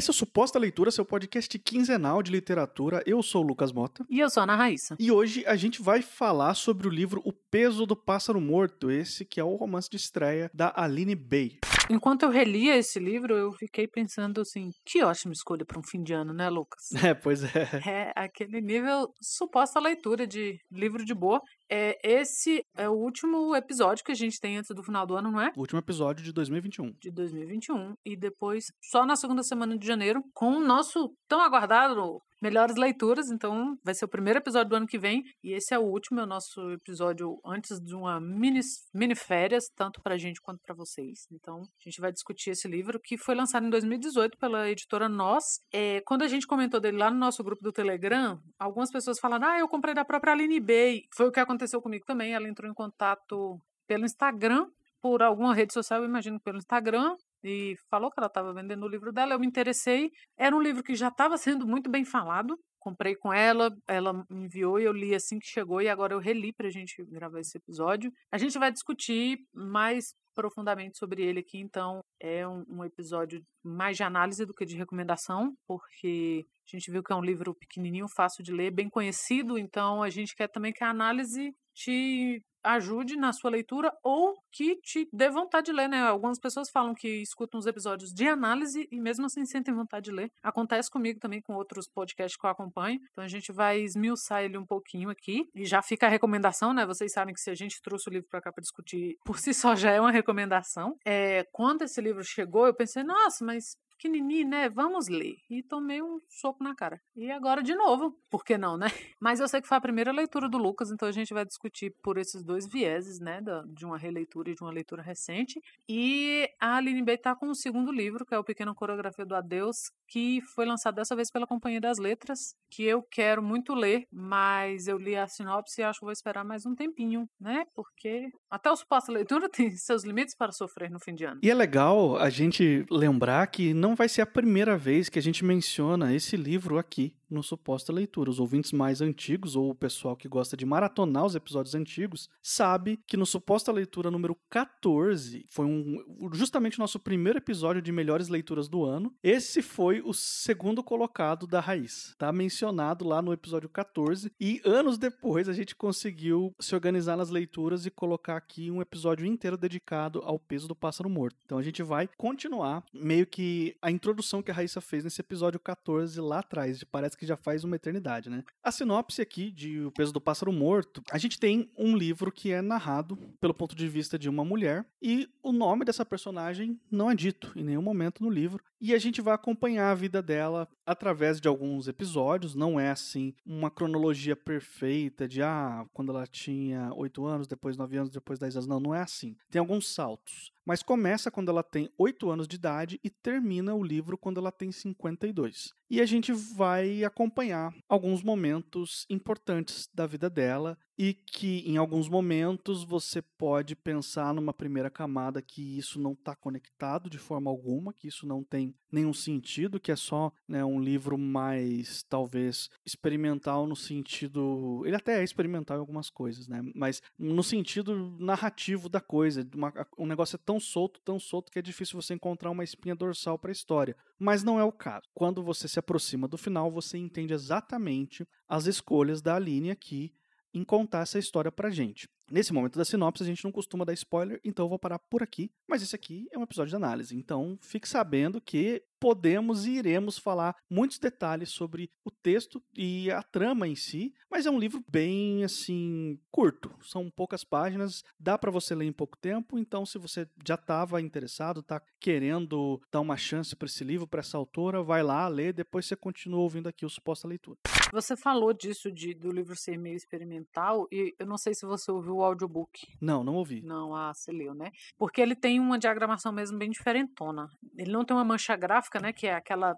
Essa é a Suposta Leitura, seu podcast quinzenal de literatura. Eu sou o Lucas Mota. E eu sou a Ana Raíssa. E hoje a gente vai falar sobre o livro O Peso do Pássaro Morto, esse que é o romance de estreia da Aline Bay. Enquanto eu relia esse livro, eu fiquei pensando assim, que ótima escolha para um fim de ano, né, Lucas? É, pois é. É aquele nível suposta leitura de livro de boa. É, esse é o último episódio que a gente tem antes do final do ano, não é? O último episódio de 2021. De 2021. E depois, só na segunda semana de janeiro, com o nosso tão aguardado melhores leituras, então vai ser o primeiro episódio do ano que vem e esse é o último, é o nosso episódio antes de uma mini, mini férias, tanto pra gente quanto para vocês. Então, a gente vai discutir esse livro que foi lançado em 2018 pela editora Nós. É, quando a gente comentou dele lá no nosso grupo do Telegram, algumas pessoas falaram: "Ah, eu comprei da própria Aline Bay". Foi o que aconteceu comigo também, ela entrou em contato pelo Instagram por alguma rede social, eu imagino pelo Instagram, e falou que ela estava vendendo o livro dela. Eu me interessei. Era um livro que já estava sendo muito bem falado. Comprei com ela, ela enviou e eu li assim que chegou. E agora eu reli para a gente gravar esse episódio. A gente vai discutir mais profundamente sobre ele aqui, então é um, um, episódio mais de análise do que de recomendação, porque a gente viu que é um livro pequenininho, fácil de ler, bem conhecido, então a gente quer também que a análise te ajude na sua leitura ou que te dê vontade de ler, né? Algumas pessoas falam que escutam os episódios de análise e mesmo assim sentem vontade de ler. Acontece comigo também com outros podcasts que eu acompanho. Então a gente vai esmiuçar ele um pouquinho aqui. E já fica a recomendação, né? Vocês sabem que se a gente trouxe o livro para cá para discutir, por si só já é uma recomendação. É, quando esse livro chegou, eu pensei, nossa, mas pequenininho, né? Vamos ler. E tomei um soco na cara. E agora de novo, por que não, né? Mas eu sei que foi a primeira leitura do Lucas, então a gente vai discutir por esses dois vieses, né? de uma releitura e de uma leitura recente. E a Aline Bay tá com o segundo livro, que é o Pequena Coreografia do Adeus, que foi lançado dessa vez pela Companhia das Letras, que eu quero muito ler, mas eu li a sinopse e acho que vou esperar mais um tempinho, né? Porque até o suposta leitura tem seus limites para sofrer no fim de ano. E é legal a gente lembrar que não vai ser a primeira vez que a gente menciona esse livro aqui no Suposta Leitura. Os ouvintes mais antigos, ou o pessoal que gosta de maratonar os episódios antigos, sabe que no Suposta Leitura número 14, foi um, justamente o nosso primeiro episódio de melhores leituras do ano. Esse foi o segundo colocado da Raiz. Tá mencionado lá no episódio 14. E anos depois a gente conseguiu se organizar nas leituras e colocar aqui um episódio inteiro dedicado ao peso do pássaro morto. Então a gente vai continuar meio que a introdução que a Raíssa fez nesse episódio 14 lá atrás. Parece que já faz uma eternidade, né? A sinopse aqui de O Peso do Pássaro Morto, a gente tem um livro que é narrado pelo ponto de vista de uma mulher e o nome dessa personagem não é dito em nenhum momento no livro e a gente vai acompanhar a vida dela através de alguns episódios, não é assim uma cronologia perfeita de ah, quando ela tinha 8 anos, depois 9 anos, depois 10 anos, não, não é assim. Tem alguns saltos mas começa quando ela tem 8 anos de idade e termina o livro quando ela tem 52. E a gente vai acompanhar alguns momentos importantes da vida dela e que em alguns momentos você pode pensar numa primeira camada que isso não está conectado de forma alguma, que isso não tem nenhum sentido, que é só né, um livro mais talvez experimental no sentido, ele até é experimental em algumas coisas, né? Mas no sentido narrativo da coisa, uma, um negócio é tão solto, tão solto que é difícil você encontrar uma espinha dorsal para a história. Mas não é o caso. Quando você se aproxima do final, você entende exatamente as escolhas da Aline aqui em contar essa história pra gente. Nesse momento da sinopse, a gente não costuma dar spoiler, então eu vou parar por aqui. Mas esse aqui é um episódio de análise, então fique sabendo que podemos e iremos falar muitos detalhes sobre o texto e a trama em si, mas é um livro bem assim curto, são poucas páginas, dá para você ler em pouco tempo, então se você já estava interessado, está querendo dar uma chance para esse livro, para essa autora, vai lá ler, depois você continua ouvindo aqui o suposta leitura. Você falou disso de, do livro ser meio experimental e eu não sei se você ouviu o audiobook. Não, não ouvi. Não, ah, você leu, né? Porque ele tem uma diagramação mesmo bem diferentona. Ele não tem uma mancha gráfica, né? Que é aquela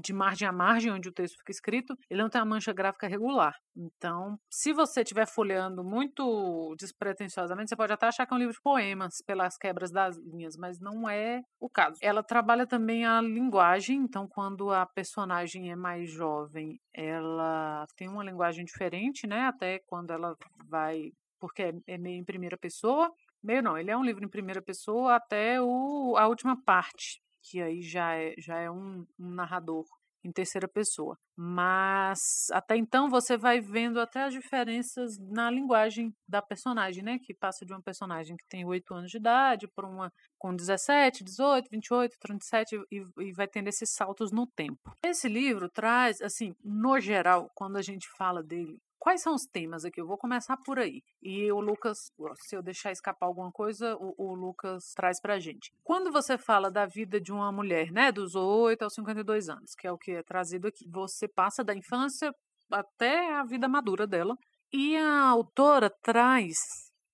de margem a margem, onde o texto fica escrito, ele não tem uma mancha gráfica regular. Então, se você estiver folheando muito despretensiosamente, você pode até achar que é um livro de poemas pelas quebras das linhas, mas não é o caso. Ela trabalha também a linguagem, então, quando a personagem é mais jovem, ela tem uma linguagem diferente, né? Até quando ela vai porque é, é meio em primeira pessoa. Meio não, ele é um livro em primeira pessoa até o, a última parte. Que aí já é, já é um, um narrador em terceira pessoa. Mas até então você vai vendo até as diferenças na linguagem da personagem, né? Que passa de uma personagem que tem 8 anos de idade para uma com 17, 18, 28, 37 e, e vai tendo esses saltos no tempo. Esse livro traz, assim, no geral, quando a gente fala dele, Quais são os temas aqui? Eu vou começar por aí. E o Lucas, se eu deixar escapar alguma coisa, o, o Lucas traz pra gente. Quando você fala da vida de uma mulher, né, dos 8 aos 52 anos, que é o que é trazido aqui, você passa da infância até a vida madura dela. E a autora traz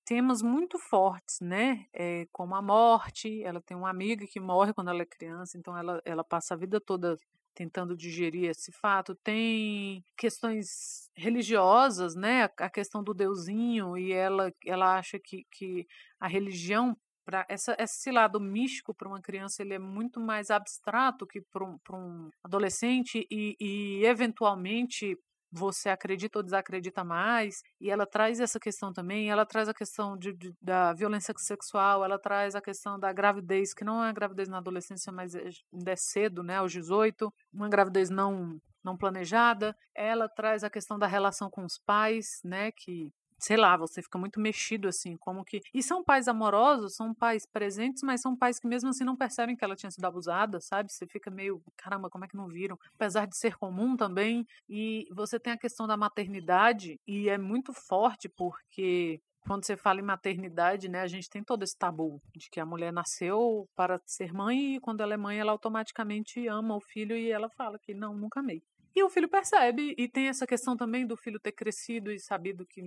temas muito fortes, né? É, como a morte. Ela tem uma amiga que morre quando ela é criança, então ela, ela passa a vida toda tentando digerir esse fato. Tem questões religiosas, né? A questão do deusinho e ela ela acha que, que a religião para esse lado místico para uma criança ele é muito mais abstrato que para um, um adolescente e, e eventualmente você acredita ou desacredita mais, e ela traz essa questão também, ela traz a questão de, de, da violência sexual, ela traz a questão da gravidez, que não é gravidez na adolescência, mas é, ainda é cedo, né, aos 18, uma gravidez não não planejada, ela traz a questão da relação com os pais, né, que sei lá, você fica muito mexido assim, como que. E são pais amorosos, são pais presentes, mas são pais que mesmo assim não percebem que ela tinha sido abusada, sabe? Você fica meio, caramba, como é que não viram? Apesar de ser comum também. E você tem a questão da maternidade, e é muito forte porque quando você fala em maternidade, né, a gente tem todo esse tabu de que a mulher nasceu para ser mãe e quando ela é mãe ela automaticamente ama o filho e ela fala que não, nunca amei. E o filho percebe, e tem essa questão também do filho ter crescido e sabido que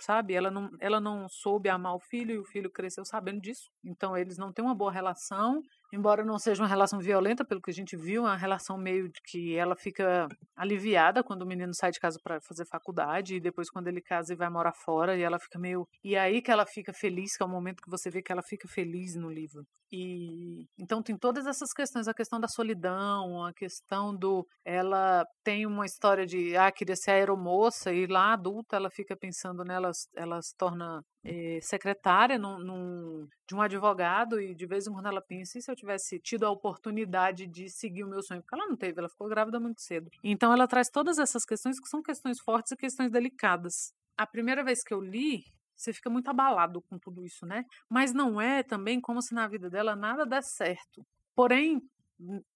sabe, ela não, ela não soube amar o filho e o filho cresceu sabendo disso. Então eles não têm uma boa relação embora não seja uma relação violenta, pelo que a gente viu, é uma relação meio de que ela fica aliviada quando o menino sai de casa para fazer faculdade e depois quando ele casa e vai morar fora e ela fica meio e aí que ela fica feliz, que é o momento que você vê que ela fica feliz no livro. E então tem todas essas questões, a questão da solidão, a questão do ela tem uma história de ah, queria ser aeromoça e lá adulta ela fica pensando nela, ela se torna é, secretária num, num, de um advogado e de vez em quando ela pensa, e se eu tivesse tido a oportunidade de seguir o meu sonho? Porque ela não teve, ela ficou grávida muito cedo. Então ela traz todas essas questões que são questões fortes e questões delicadas. A primeira vez que eu li, você fica muito abalado com tudo isso, né? Mas não é também como se na vida dela nada desse certo. Porém,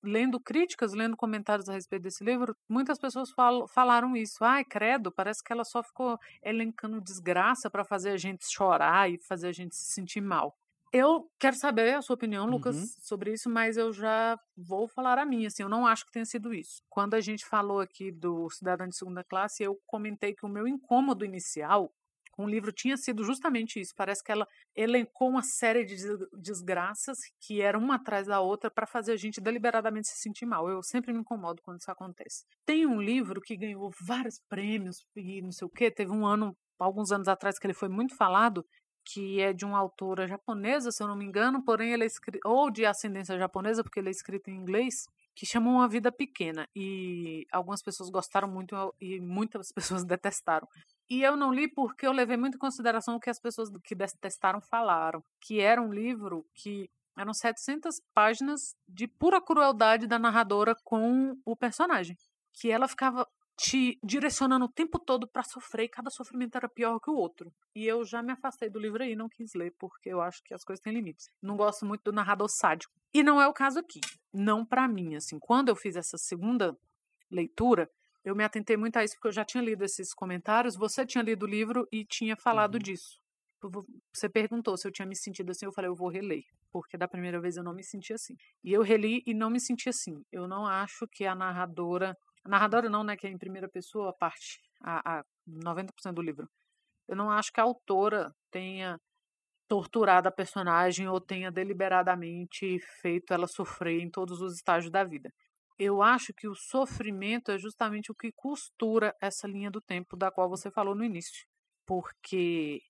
lendo críticas, lendo comentários a respeito desse livro, muitas pessoas falam, falaram isso. Ai, credo, parece que ela só ficou elencando desgraça para fazer a gente chorar e fazer a gente se sentir mal. Eu quero saber a sua opinião, Lucas, uhum. sobre isso, mas eu já vou falar a minha. Assim, eu não acho que tenha sido isso. Quando a gente falou aqui do Cidadão de Segunda Classe, eu comentei que o meu incômodo inicial com o livro tinha sido justamente isso. Parece que ela elencou uma série de desgraças que eram uma atrás da outra para fazer a gente deliberadamente se sentir mal. Eu sempre me incomodo quando isso acontece. Tem um livro que ganhou vários prêmios e não sei o quê. Teve um ano, alguns anos atrás, que ele foi muito falado, que é de uma autora japonesa, se eu não me engano, porém ele é escrito, ou de ascendência japonesa, porque ele é escrito em inglês, que chama Uma Vida Pequena. E algumas pessoas gostaram muito e muitas pessoas detestaram. E eu não li porque eu levei muito em consideração o que as pessoas que detestaram falaram, que era um livro que eram 700 páginas de pura crueldade da narradora com o personagem, que ela ficava te direcionando o tempo todo para sofrer e cada sofrimento era pior que o outro. E eu já me afastei do livro aí, não quis ler porque eu acho que as coisas têm limites. Não gosto muito do narrador sádico. E não é o caso aqui. Não para mim, assim. Quando eu fiz essa segunda leitura, eu me atentei muito a isso porque eu já tinha lido esses comentários. Você tinha lido o livro e tinha falado uhum. disso. Você perguntou se eu tinha me sentido assim. Eu falei, eu vou reler, porque da primeira vez eu não me senti assim. E eu reli e não me senti assim. Eu não acho que a narradora. A narradora não, né? Que é em primeira pessoa, a parte. A, a 90% do livro. Eu não acho que a autora tenha torturado a personagem ou tenha deliberadamente feito ela sofrer em todos os estágios da vida eu acho que o sofrimento é justamente o que costura essa linha do tempo da qual você falou no início. Porque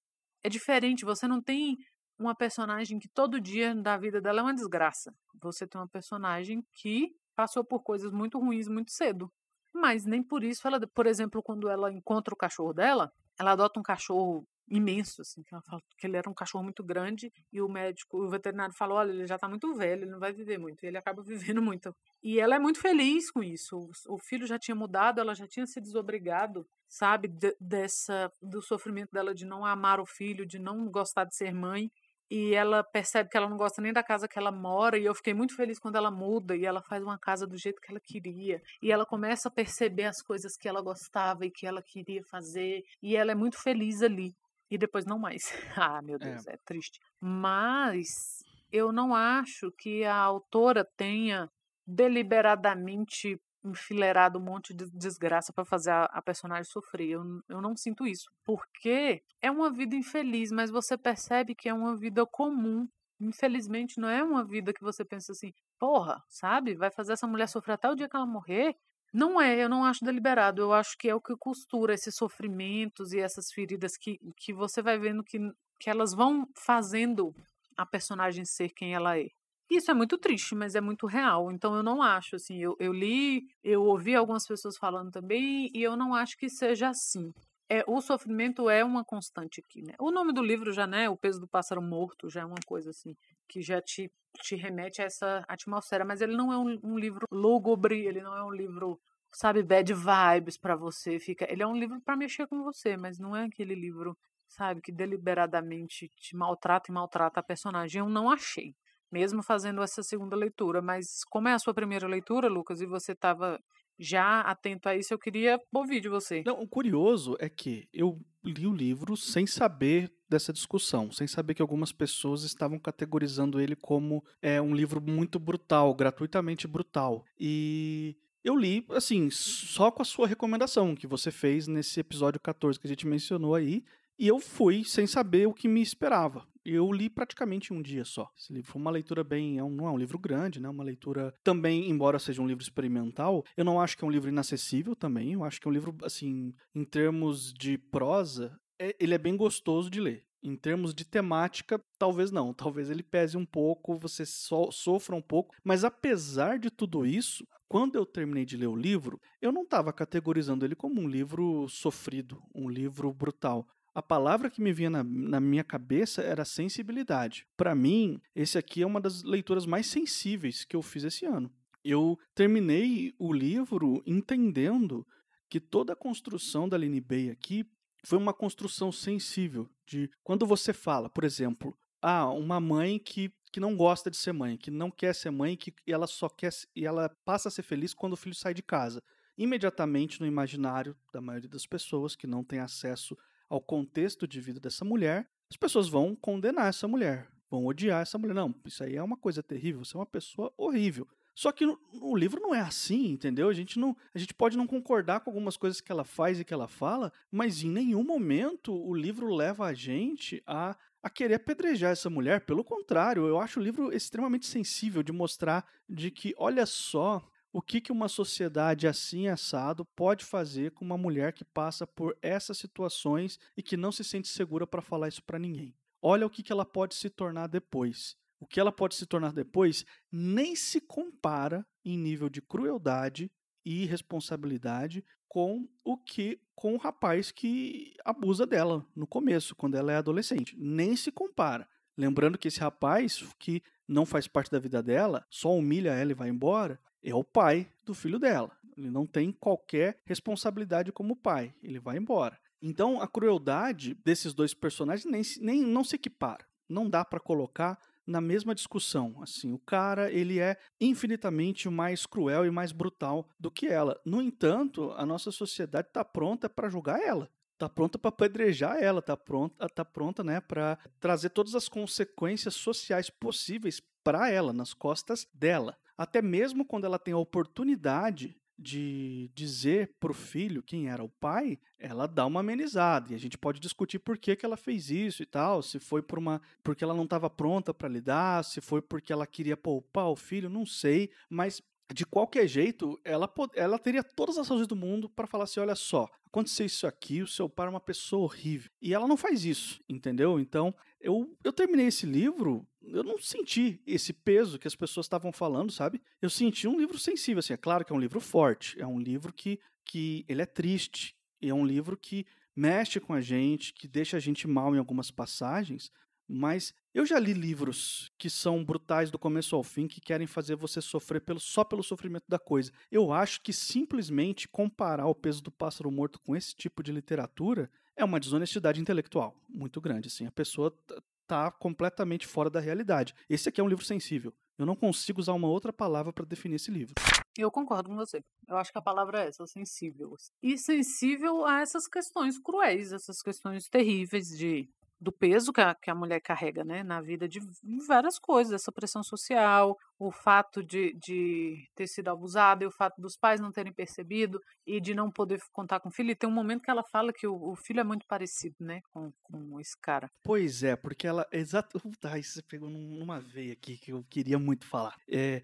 é diferente, você não tem uma personagem que todo dia da vida dela é uma desgraça. Você tem uma personagem que passou por coisas muito ruins muito cedo. Mas nem por isso ela, por exemplo, quando ela encontra o cachorro dela, ela adota um cachorro imenso, assim, que ela fala que ele era um cachorro muito grande e o médico, o veterinário falou, olha, ele já tá muito velho, ele não vai viver muito, e ele acaba vivendo muito. E ela é muito feliz com isso, o filho já tinha mudado, ela já tinha se desobrigado, sabe, de, dessa, do sofrimento dela de não amar o filho, de não gostar de ser mãe, e ela percebe que ela não gosta nem da casa que ela mora, e eu fiquei muito feliz quando ela muda e ela faz uma casa do jeito que ela queria, e ela começa a perceber as coisas que ela gostava e que ela queria fazer, e ela é muito feliz ali. E depois não mais. ah, meu Deus, é, é triste. Mas eu não acho que a autora tenha deliberadamente enfileirado um monte de desgraça para fazer a, a, personagem sofrer. Eu, eu não sinto isso. Porque é uma vida infeliz, mas você percebe que é uma vida comum. Infelizmente, não é uma vida que você pensa assim, porra, sabe? Vai fazer essa mulher sofrer até o dia que ela morrer. Não é, eu não acho deliberado. Eu acho que é o que costura esses sofrimentos e essas feridas que, que você vai vendo que, que elas vão fazendo a personagem ser quem ela é. Isso é muito triste, mas é muito real. Então eu não acho, assim, eu, eu li, eu ouvi algumas pessoas falando também, e eu não acho que seja assim. É, o sofrimento é uma constante aqui, né? O nome do livro já, né? O peso do pássaro morto já é uma coisa assim que já te, te remete a essa atmosfera, mas ele não é um, um livro lúgubre, ele não é um livro, sabe, bad vibes para você. Fica, ele é um livro para mexer com você, mas não é aquele livro, sabe, que deliberadamente te maltrata e maltrata a personagem. Eu não achei mesmo fazendo essa segunda leitura. Mas como é a sua primeira leitura, Lucas, e você estava já atento a isso, eu queria ouvir de você. Não, o curioso é que eu li o livro sem saber dessa discussão, sem saber que algumas pessoas estavam categorizando ele como é, um livro muito brutal, gratuitamente brutal. E eu li, assim, só com a sua recomendação que você fez nesse episódio 14 que a gente mencionou aí. E eu fui sem saber o que me esperava eu li praticamente um dia só. Esse livro foi uma leitura bem. É um, não é um livro grande, né? Uma leitura também, embora seja um livro experimental, eu não acho que é um livro inacessível também. Eu acho que é um livro, assim, em termos de prosa, é, ele é bem gostoso de ler. Em termos de temática, talvez não. Talvez ele pese um pouco, você so, sofra um pouco. Mas apesar de tudo isso, quando eu terminei de ler o livro, eu não estava categorizando ele como um livro sofrido, um livro brutal a palavra que me vinha na, na minha cabeça era sensibilidade. Para mim, esse aqui é uma das leituras mais sensíveis que eu fiz esse ano. Eu terminei o livro entendendo que toda a construção da Aline Bay aqui foi uma construção sensível de quando você fala, por exemplo, ah, uma mãe que, que não gosta de ser mãe, que não quer ser mãe, que ela só quer e ela passa a ser feliz quando o filho sai de casa. Imediatamente no imaginário da maioria das pessoas que não tem acesso ao contexto de vida dessa mulher, as pessoas vão condenar essa mulher, vão odiar essa mulher. Não, isso aí é uma coisa terrível, você é uma pessoa horrível. Só que no, no, livro não é assim, entendeu? A gente, não, a gente pode não concordar com algumas coisas que ela faz e que ela fala, mas em nenhum momento o livro leva a gente a, a querer apedrejar essa mulher. Pelo contrário, eu acho o livro extremamente sensível de mostrar de que, olha só, o que, que uma sociedade assim assado pode fazer com uma mulher que passa por essas situações e que não se sente segura para falar isso para ninguém. Olha o que, que ela pode se tornar depois. O que ela pode se tornar depois nem se compara em nível de crueldade e irresponsabilidade com o que com o rapaz que abusa dela no começo, quando ela é adolescente. Nem se compara. Lembrando que esse rapaz que não faz parte da vida dela, só humilha ela e vai embora, é o pai do filho dela. Ele não tem qualquer responsabilidade como pai. Ele vai embora. Então a crueldade desses dois personagens nem, nem não se equipara. Não dá para colocar na mesma discussão. Assim, o cara ele é infinitamente mais cruel e mais brutal do que ela. No entanto, a nossa sociedade está pronta para julgar ela. Está pronta para apedrejar ela, está pronta, tá pronta, né, para trazer todas as consequências sociais possíveis para ela, nas costas dela. Até mesmo quando ela tem a oportunidade de dizer para o filho quem era o pai, ela dá uma amenizada. E a gente pode discutir por que, que ela fez isso e tal, se foi por uma porque ela não estava pronta para lidar, se foi porque ela queria poupar o filho, não sei, mas de qualquer jeito, ela, ela teria todas as razões do mundo para falar assim: olha só, aconteceu isso aqui, o seu pai é uma pessoa horrível. E ela não faz isso, entendeu? Então, eu, eu terminei esse livro, eu não senti esse peso que as pessoas estavam falando, sabe? Eu senti um livro sensível, assim, é claro que é um livro forte, é um livro que, que ele é triste, é um livro que mexe com a gente, que deixa a gente mal em algumas passagens, mas eu já li livros que são brutais do começo ao fim, que querem fazer você sofrer pelo, só pelo sofrimento da coisa. Eu acho que simplesmente comparar o peso do pássaro morto com esse tipo de literatura é uma desonestidade intelectual muito grande. Assim. A pessoa está completamente fora da realidade. Esse aqui é um livro sensível. Eu não consigo usar uma outra palavra para definir esse livro. Eu concordo com você. Eu acho que a palavra é essa, sensível. E sensível a essas questões cruéis, essas questões terríveis de do peso que a, que a mulher carrega né, na vida de várias coisas, essa pressão social, o fato de, de ter sido abusada e o fato dos pais não terem percebido e de não poder contar com o filho. E tem um momento que ela fala que o, o filho é muito parecido né, com, com esse cara. Pois é, porque ela. Exato. Tá, isso você pegou numa veia aqui que eu queria muito falar. É,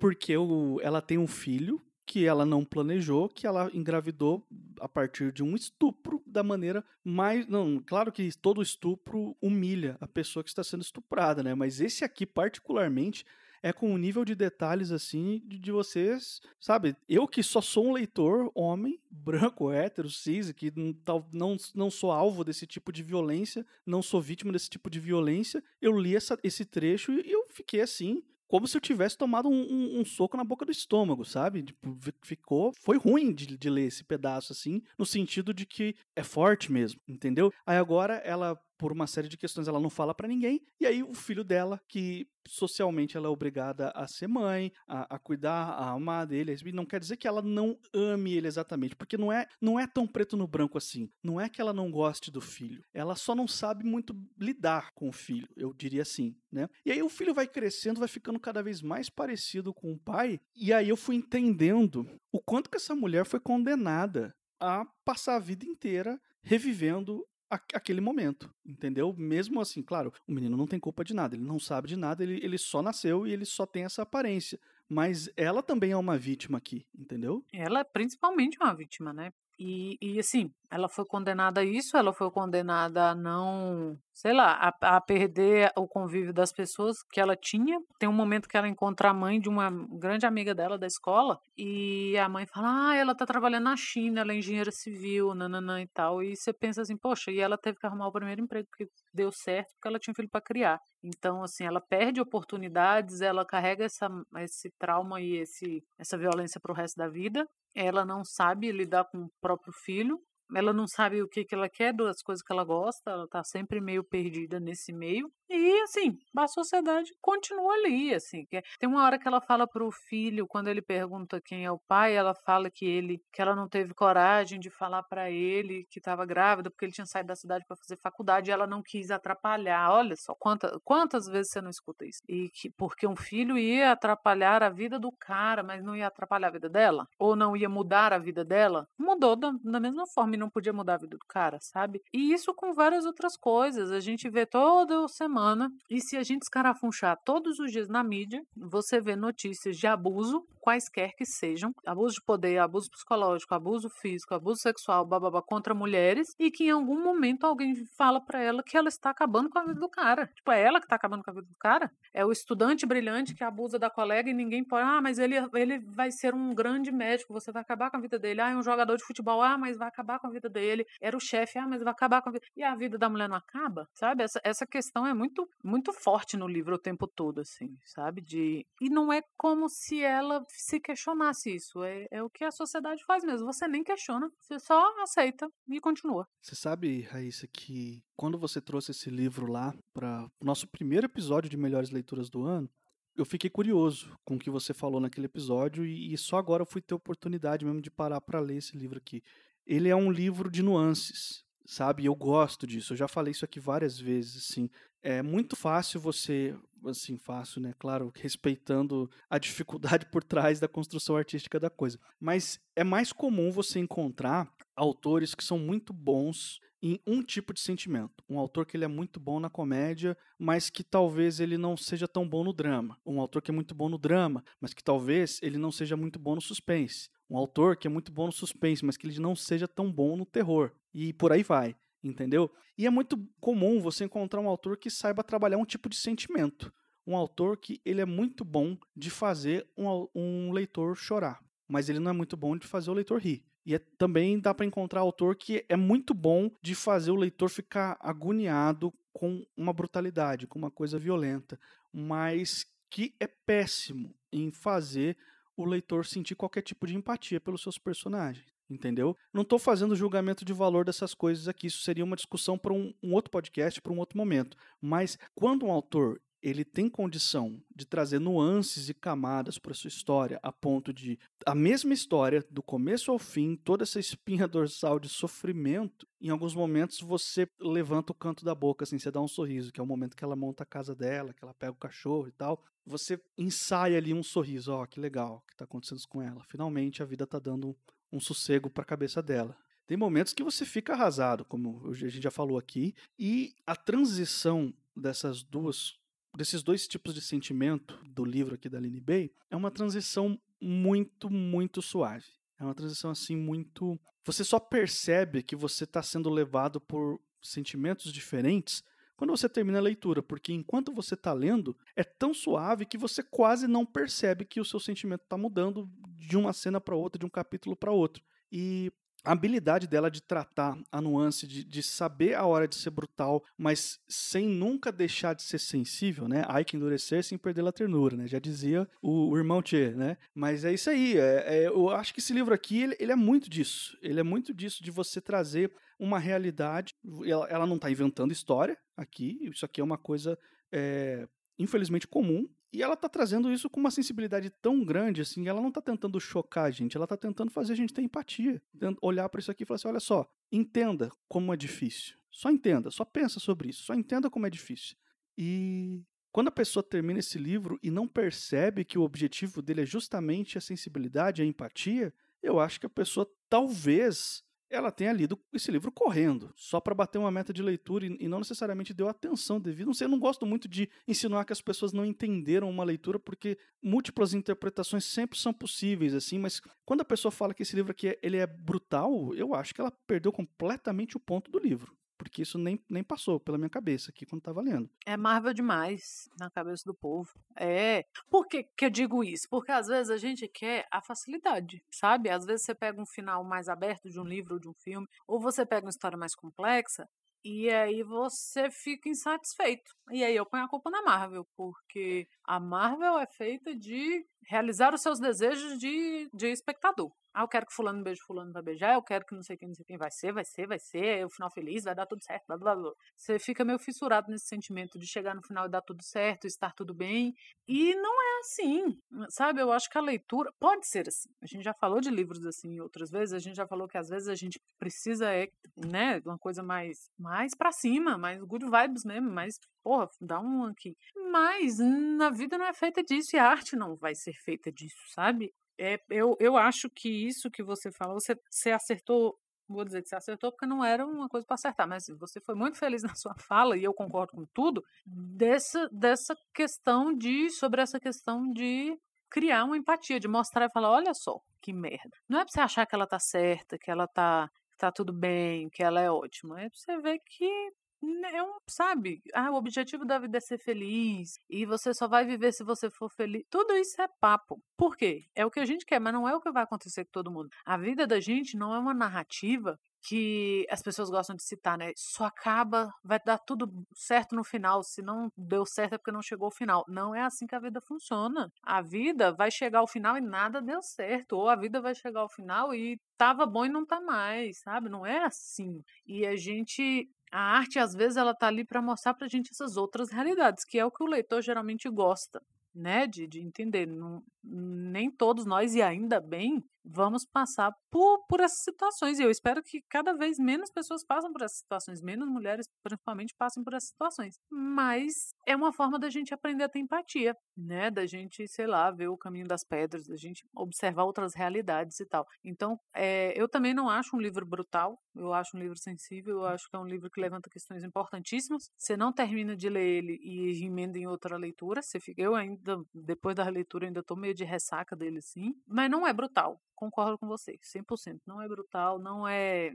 porque o, ela tem um filho que ela não planejou, que ela engravidou a partir de um estupro da maneira mais. Não, claro que todo estupro humilha a pessoa que está sendo estuprada, né? Mas esse aqui, particularmente, é com um nível de detalhes assim de, de vocês, sabe? Eu que só sou um leitor, homem, branco, hétero, cis, que não, não, não sou alvo desse tipo de violência, não sou vítima desse tipo de violência, eu li essa, esse trecho e eu fiquei assim, como se eu tivesse tomado um, um, um, soco na boca do estômago, sabe? Tipo, ficou. Foi ruim de, de, ler esse pedaço assim, no sentido de que é forte mesmo, entendeu? Aí agora ela por uma série de questões ela não fala para ninguém e aí o filho dela que socialmente ela é obrigada a ser mãe a, a, cuidar a amar dele não quer dizer que ela não ame ele exatamente porque não é não é tão preto no branco assim. Não é que ela não goste do filho ela só não sabe muito lidar com o filho eu diria assim né? E aí o filho vai crescendo vai ficando cada vez mais parecido com o pai e aí eu fui entendendo o quanto que essa mulher foi condenada a passar a vida inteira revivendo aquele momento, entendeu? Mesmo assim, claro, o menino não tem culpa de nada, ele não sabe de nada, ele, ele só nasceu e ele só tem essa aparência. Mas ela também é uma vítima aqui, entendeu? Ela é principalmente uma vítima, né? E, e assim, ela foi condenada a isso, ela foi condenada a não, sei lá, a, a, perder o convívio das pessoas que ela tinha. Tem um momento que ela encontra a mãe de uma grande amiga dela da escola e a mãe fala: Ah, ela tá trabalhando na China, ela é engenheira civil, nananã e tal. E você pensa assim, poxa, e ela teve que arrumar o primeiro emprego que deu certo porque ela tinha um filho para criar. Então, assim, ela perde oportunidades, ela carrega essa, esse trauma e esse, essa violência para o resto da vida. Ela não sabe lidar com o próprio filho, ela não sabe o que, que ela quer, das coisas que ela gosta, ela tá sempre meio perdida nesse meio. E assim, a sociedade continua ali, assim. Tem uma hora que ela fala pro filho, quando ele pergunta quem é o pai, ela fala que ele, que ela não teve coragem de falar para ele que estava grávida, porque ele tinha saído da cidade para fazer faculdade e ela não quis atrapalhar. Olha só, quanta, quantas vezes você não escuta isso? E que porque um filho ia atrapalhar a vida do cara, mas não ia atrapalhar a vida dela? Ou não ia mudar a vida dela? Mudou da, da mesma forma e não podia mudar a vida do cara, sabe? E isso com várias outras coisas. A gente vê todo semana semana. E se a gente escarafunchar todos os dias na mídia, você vê notícias de abuso, quaisquer que sejam, abuso de poder, abuso psicológico, abuso físico, abuso sexual, bababa, contra mulheres, e que em algum momento alguém fala para ela que ela está acabando com a vida do cara. Tipo, é ela que está acabando com a vida do cara? É o estudante brilhante que abusa da colega e ninguém pode. Ah, mas ele, ele vai ser um grande médico, você vai acabar com a vida dele. Ah, é um jogador de futebol. Ah, mas vai acabar com a vida dele. Era o chefe. Ah, mas vai acabar com a vida. E a vida da mulher não acaba? Sabe? Essa, essa questão é muito muito muito forte no livro o tempo todo, assim, sabe? De e não é como se ela se questionasse isso. É, é o que a sociedade faz mesmo. Você nem questiona, você só aceita e continua. Você sabe, Raíssa, que quando você trouxe esse livro lá para o nosso primeiro episódio de melhores leituras do ano, eu fiquei curioso com o que você falou naquele episódio e, e só agora eu fui ter oportunidade mesmo de parar para ler esse livro aqui. Ele é um livro de nuances sabe? Eu gosto disso. Eu já falei isso aqui várias vezes, assim. É muito fácil você, assim, fácil, né? Claro, respeitando a dificuldade por trás da construção artística da coisa. Mas é mais comum você encontrar autores que são muito bons em um tipo de sentimento. Um autor que ele é muito bom na comédia, mas que talvez ele não seja tão bom no drama. Um autor que é muito bom no drama, mas que talvez ele não seja muito bom no suspense. Um autor que é muito bom no suspense, mas que ele não seja tão bom no terror. E por aí vai, entendeu? E é muito comum você encontrar um autor que saiba trabalhar um tipo de sentimento. Um autor que ele é muito bom de fazer um, um leitor chorar, mas ele não é muito bom de fazer o leitor rir. E é, também dá para encontrar autor que é muito bom de fazer o leitor ficar agoniado com uma brutalidade, com uma coisa violenta, mas que é péssimo em fazer o leitor sentir qualquer tipo de empatia pelos seus personagens. Entendeu? Não estou fazendo julgamento de valor dessas coisas aqui. Isso seria uma discussão para um, um outro podcast, para um outro momento. Mas quando um autor ele tem condição de trazer nuances e camadas para sua história, a ponto de a mesma história, do começo ao fim, toda essa espinha dorsal de sofrimento, em alguns momentos você levanta o canto da boca, assim, você dá um sorriso, que é o momento que ela monta a casa dela, que ela pega o cachorro e tal. Você ensaia ali um sorriso, ó, oh, que legal, que está acontecendo com ela. Finalmente a vida está dando um, sossego para a cabeça dela. Tem momentos que você fica arrasado, como a gente já falou aqui, e a transição dessas duas desses dois tipos de sentimento do livro aqui da Aline Bay é uma transição muito, muito suave. É uma transição assim muito. Você só percebe que você está sendo levado por sentimentos diferentes quando você termina a leitura, porque enquanto você está lendo, é tão suave que você quase não percebe que o seu sentimento está mudando de uma cena para outra, de um capítulo para outro. E a habilidade dela de tratar a nuance, de, de, saber a hora de ser brutal, mas sem nunca deixar de ser sensível, né? Ai que endurecer sem perder a ternura, né? Já dizia o, o irmão Tchê, né? Mas é isso aí. É, é, eu acho que esse livro aqui, ele, ele, é muito disso. Ele é muito disso, de você trazer uma realidade. Ela, ela não está inventando história aqui. Isso aqui é uma coisa, é, infelizmente, comum e ela tá trazendo isso com uma sensibilidade tão grande, assim, ela não tá tentando chocar a gente, ela tá tentando fazer a gente ter empatia. Olhar para isso aqui e falar assim: olha só, entenda como é difícil. Só entenda, só pensa sobre isso, só entenda como é difícil. E quando a pessoa termina esse livro e não percebe que o objetivo dele é justamente a sensibilidade, a empatia, eu acho que a pessoa talvez ela tenha lido esse livro correndo, só para bater uma meta de leitura e, não necessariamente deu atenção devida. Não sei, eu não gosto muito de insinuar que as pessoas não entenderam uma leitura, porque múltiplas interpretações sempre são possíveis, assim, mas quando a pessoa fala que esse livro aqui é, ele é brutal, eu acho que ela perdeu completamente o ponto do livro porque isso nem, nem passou pela minha cabeça aqui quando estava lendo. É Marvel demais na cabeça do povo. É. Por que, que eu digo isso? Porque às vezes a gente quer a facilidade, sabe? Às vezes você pega um final mais aberto de um livro ou de um filme, ou você pega uma história mais complexa e aí você fica insatisfeito. E aí eu ponho a culpa na Marvel, porque a Marvel é feita de realizar os seus desejos de, de espectador. Ah, eu quero que fulano beije fulano vai beijar, eu quero que não sei quem, não sei quem vai ser, vai ser, vai ser, é o final feliz, vai dar tudo certo, blá blá blá. Você fica meio fissurado nesse sentimento de chegar no final e dar tudo certo, estar tudo bem. E não é assim, sabe? Eu acho que a leitura pode ser assim. A gente já falou de livros assim outras vezes, a gente já falou que às vezes a gente precisa é, né, uma coisa mais mais para cima, mais good vibes mesmo, mais porra, dá um aqui. Mas na vida não é feita disso e a arte não vai ser feita disso, sabe? É, eu, eu acho que isso que você falou, você, você acertou vou dizer que você acertou porque não era uma coisa para acertar, mas você foi muito feliz na sua fala e eu concordo com tudo dessa dessa questão de sobre essa questão de criar uma empatia, de mostrar e falar, olha só, que merda. Não é para você achar que ela tá certa, que ela tá tá tudo bem, que ela é ótima, é para você ver que né, é sabe? Ah, o objetivo da vida é ser feliz e você só vai viver se você for feliz. Tudo isso é papo. Por quê? É o que a gente quer, mas não é o que vai acontecer com todo mundo. A vida da gente não é uma narrativa que as pessoas gostam de citar, né? Só acaba, vai dar tudo certo no final. Se não deu certo é porque não chegou ao final. Não é assim que a vida funciona. A vida vai chegar ao final e nada deu certo. Ou a vida vai chegar ao final e tava bom e não tá mais, sabe? Não é assim. E a gente a arte, às vezes, ela tá ali para mostrar pra gente essas outras realidades, que é o que o leitor geralmente gosta, né? De, de entender. Não, nem todos nós, e ainda bem, vamos passar por, por essas situações. E eu espero que cada vez menos pessoas passem por essas situações, menos mulheres, principalmente, passem por essas situações. Mas é uma forma da gente aprender a ter empatia, né? Da gente, sei lá, ver o caminho das pedras, da gente observar outras realidades e tal. Então, é, eu também não acho um livro brutal, eu acho um livro sensível, eu acho que é um livro que levanta questões importantíssimas. Você não termina de ler ele e emenda em outra leitura, você fica, eu ainda, depois da leitura, ainda tô meio de ressaca dele, sim. Mas não é brutal concordo com você, 100%. Não é brutal, não é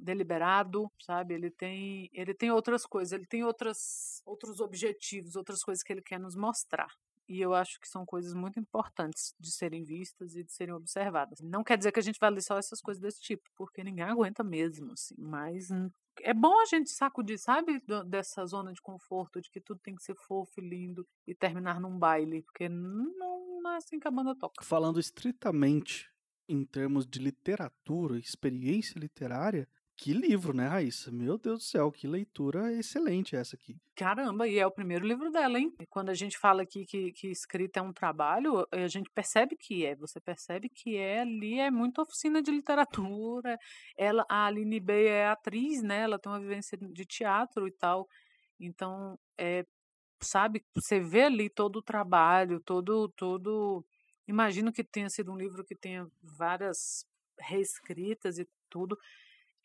deliberado, sabe? Ele tem, ele tem outras coisas, ele tem outras, outros objetivos, outras coisas que ele quer nos mostrar. e eu acho que são coisas muito importantes de serem vistas e de serem observadas. Não quer dizer que a gente vai ler só essas coisas desse tipo, porque ninguém aguenta mesmo, assim, mas é bom a gente sacudir, sabe, dessa zona de conforto, de que tudo tem que ser fofo lindo e terminar num baile, porque não, não é assim que a banda toca. Falando estritamente em termos de literatura, experiência literária, que livro, né, Raíssa? Meu Deus do céu, que leitura excelente essa aqui. Caramba, e é o primeiro livro dela, hein? quando a gente fala aqui que, que escrita é um trabalho, a gente percebe que é. Você percebe que é ali, é muito oficina de literatura. Ela, a Aline B é atriz, né? Ela tem uma vivência de teatro e tal. Então, é, sabe, você vê ali todo o trabalho, todo, todo. Imagino que tenha sido um livro que tenha várias reescritas e tudo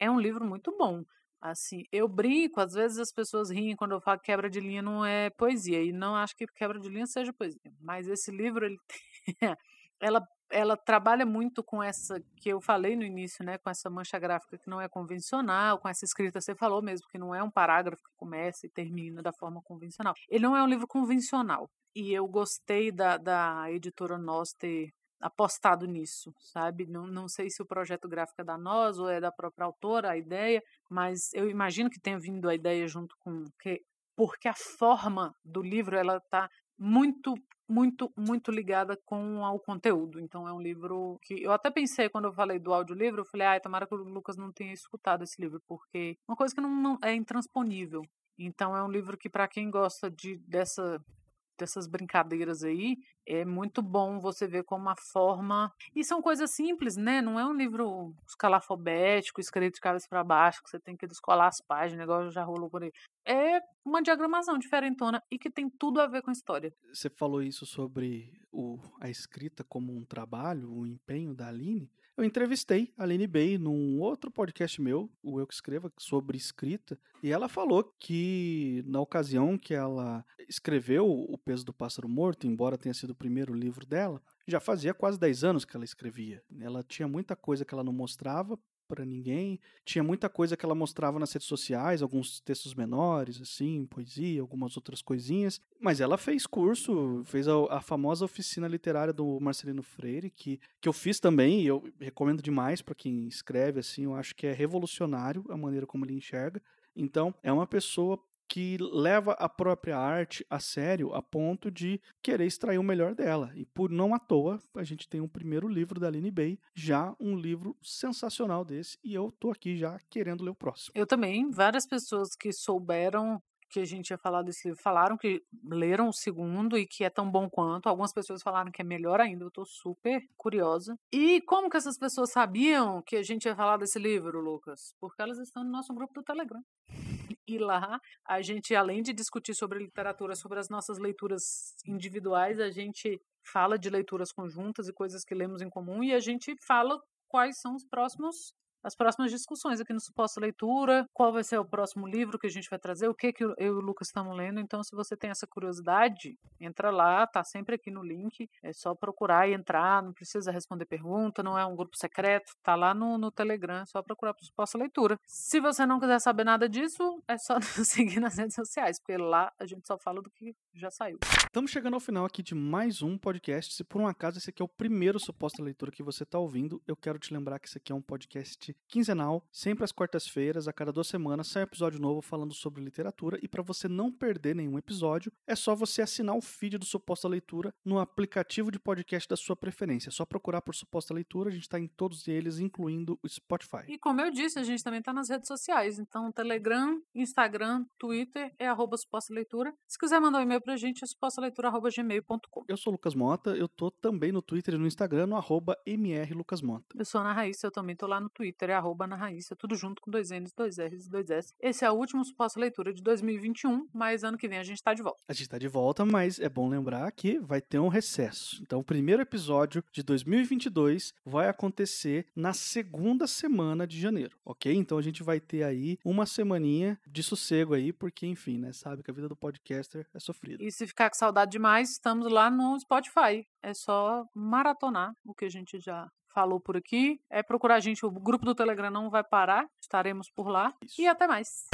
é um livro muito bom. Assim, eu brinco, às vezes as pessoas riem quando eu falo que quebra de linha não é poesia, e não acho que quebra de linha seja poesia. Mas esse livro, ele ela, ela trabalha muito com essa que eu falei no início, né, com essa mancha gráfica que não é convencional, com essa escrita, você falou mesmo, que não é um parágrafo que começa e termina da forma convencional. Ele não é um livro convencional. E eu gostei da, da editora Nós ter apostado nisso, sabe? Não, não sei se o projeto gráfico é da nós ou é da própria autora, a ideia, mas eu imagino que tenha vindo a ideia junto com que porque a forma do livro ela está muito muito muito ligada com o conteúdo. Então é um livro que eu até pensei quando eu falei do audiolivro, eu falei, ai, tomara que o Lucas não tenha escutado esse livro, porque uma coisa que não, não é intransponível. Então é um livro que para quem gosta de dessa dessas brincadeiras aí, é muito bom você ver como a forma. E são coisas simples, né? Não é um livro escalafobético, escrito de cabeça para baixo, que você tem que descolar as páginas, igual já rolou por aí. É uma diagramação diferentona e que tem tudo a ver com a história. Você falou isso sobre o, a escrita como um trabalho, o empenho da Aline. Eu entrevistei a Aline Bay num outro podcast meu, o Eu Que Escreva, sobre escrita, e ela falou que na ocasião que ela escreveu O Peso do Pássaro Morto, embora tenha sido o primeiro livro dela, já fazia quase 10 anos que ela escrevia. Ela tinha muita coisa que ela não mostrava para ninguém. Tinha muita coisa que ela mostrava nas redes sociais, alguns textos menores, assim, poesia, algumas outras coisinhas. Mas ela fez curso, fez a, a famosa oficina literária do Marcelino Freire, que, que eu fiz também, e eu recomendo demais para quem escreve, assim, eu acho que é revolucionário a maneira como ele enxerga. Então, é uma pessoa que leva a própria arte a sério a ponto de querer extrair o melhor dela. E por não à toa, a gente tem um primeiro livro da Aline Bay, já um livro sensacional desse, e eu tô aqui já querendo ler o próximo. Eu também, várias pessoas que souberam que a gente ia falar desse livro falaram que leram o segundo e que é tão bom quanto. Algumas pessoas falaram que é melhor ainda. Eu tô super curiosa. E como que essas pessoas sabiam que a gente ia falar desse livro, Lucas? Porque elas estão no nosso grupo do Telegram. E lá, a gente, além de discutir sobre literatura, sobre as nossas leituras individuais, a gente fala de leituras conjuntas e coisas que lemos em comum e a gente fala quais são os próximos as próximas discussões aqui no Suposta Leitura, qual vai ser o próximo livro que a gente vai trazer, o que, que eu e o Lucas estamos lendo. Então, se você tem essa curiosidade, entra lá, tá sempre aqui no link. É só procurar e entrar, não precisa responder pergunta, não é um grupo secreto, tá lá no, no Telegram, é só procurar para Suposta Leitura. Se você não quiser saber nada disso, é só nos seguir nas redes sociais, porque lá a gente só fala do que já saiu. Estamos chegando ao final aqui de mais um podcast. Se por um acaso esse aqui é o primeiro Suposta Leitura que você está ouvindo, eu quero te lembrar que esse aqui é um podcast quinzenal, sempre às quartas-feiras, a cada duas semanas, sai um episódio novo falando sobre literatura. E para você não perder nenhum episódio, é só você assinar o feed do Suposta Leitura no aplicativo de podcast da sua preferência. É só procurar por Suposta Leitura, a gente está em todos eles, incluindo o Spotify. E como eu disse, a gente também está nas redes sociais. Então, Telegram, Instagram, Twitter é arroba Suposta Leitura. Se quiser mandar um e-mail pra gente, supostaleitura.gmail.com. Eu sou o Lucas Mota, eu tô também no Twitter e no Instagram, no arroba mrlucasmota. Eu sou a Ana Raíssa, eu também tô lá no Twitter, é arroba Ana Raíssa, tudo junto com dois N's, dois R's e dois S. Esse é o último Suposta Leitura de 2021, mas ano que vem a gente tá de volta. A gente tá de volta, mas é bom lembrar que vai ter um recesso. Então, o primeiro episódio de 2022 vai acontecer na segunda semana de janeiro, ok? Então a gente vai ter aí uma semaninha de sossego aí, porque, enfim, né? Sabe que a vida do podcaster é sofrida. E se ficar com saudade demais, estamos lá no Spotify. É só maratonar o que a gente já falou por aqui. É procurar a gente, o grupo do Telegram não vai parar, estaremos por lá. Isso. E até mais.